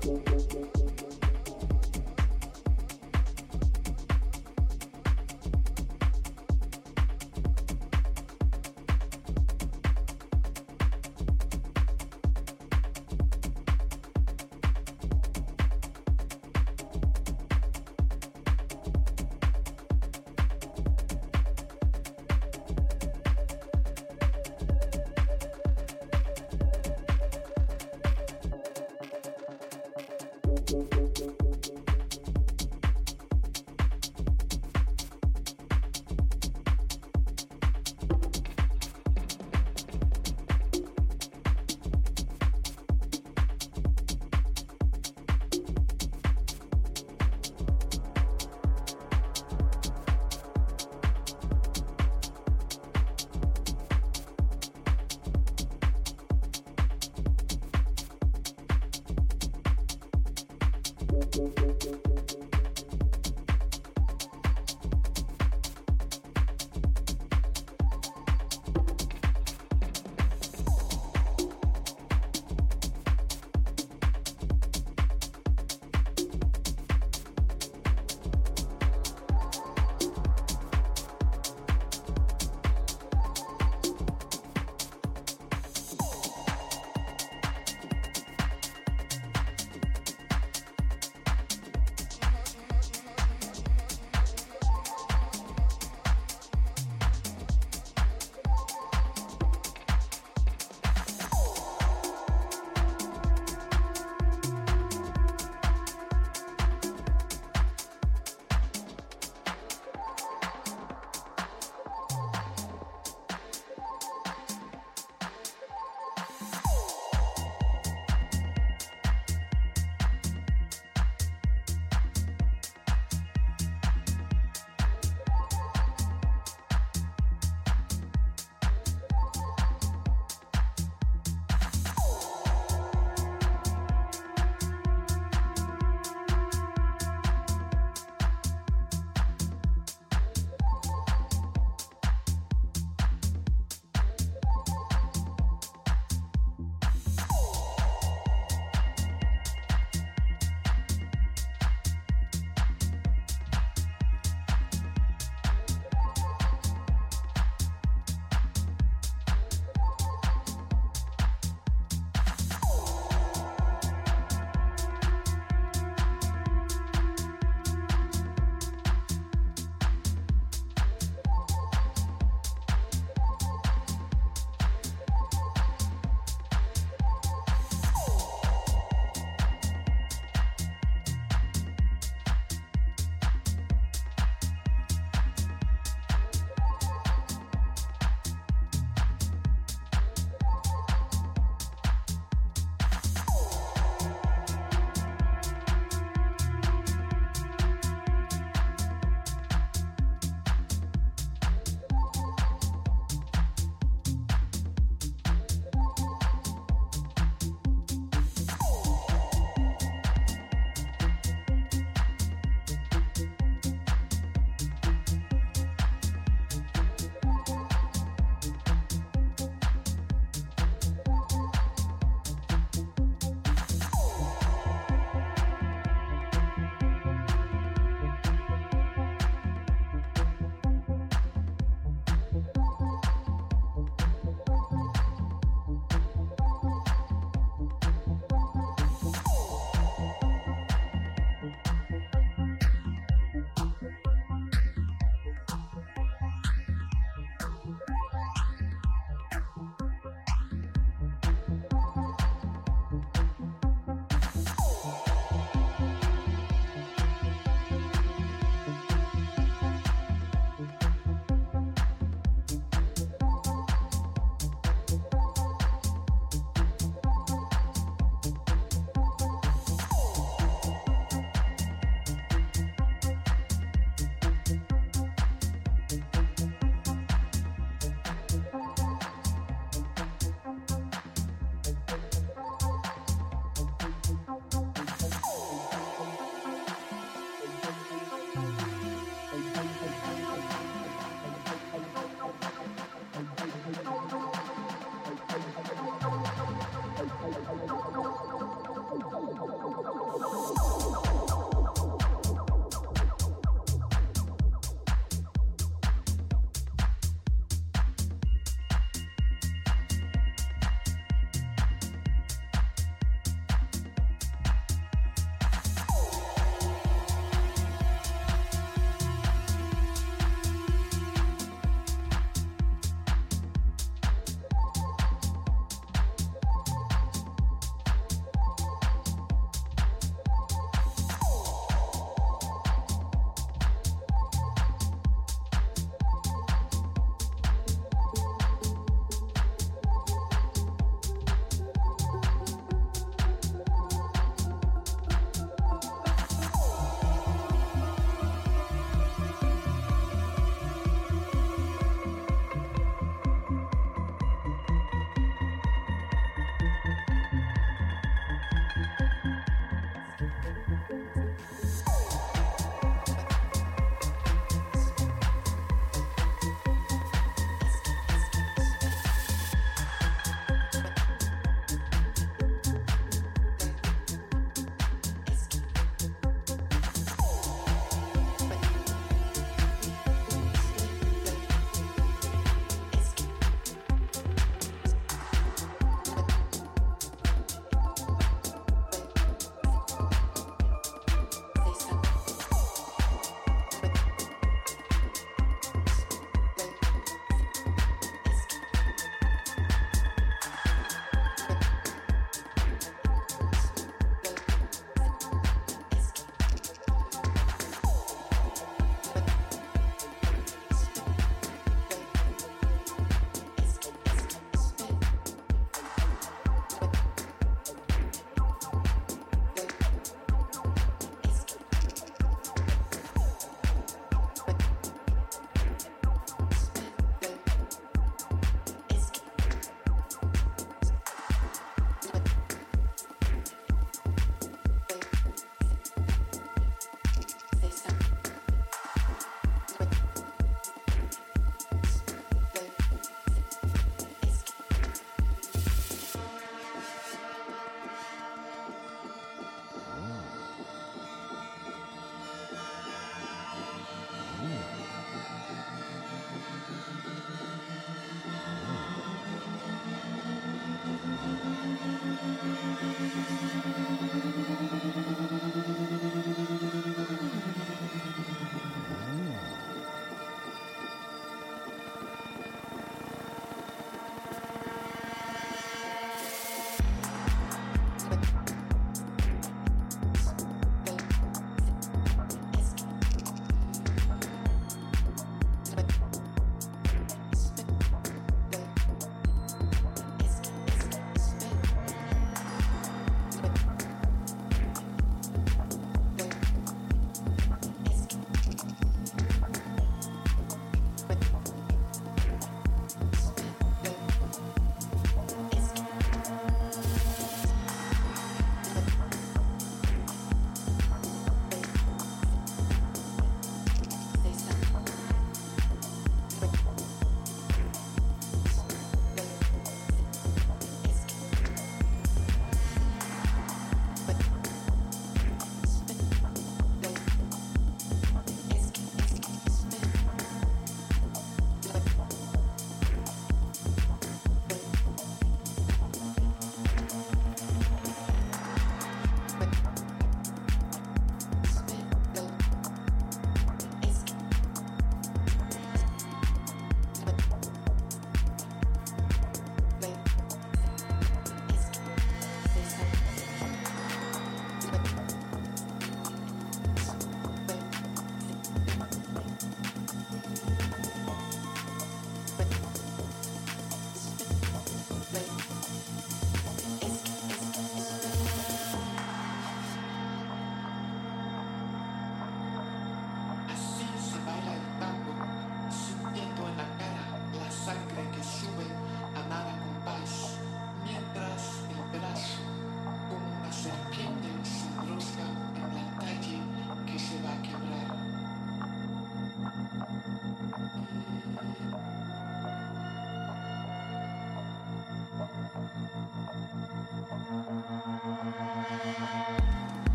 Thank you.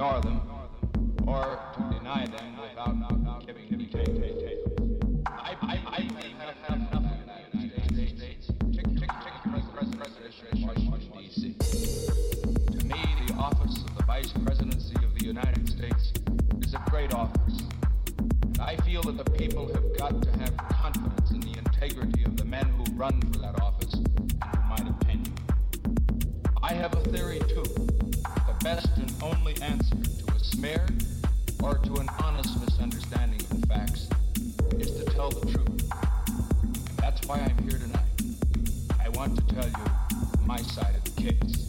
Either Peace.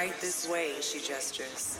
La she negra.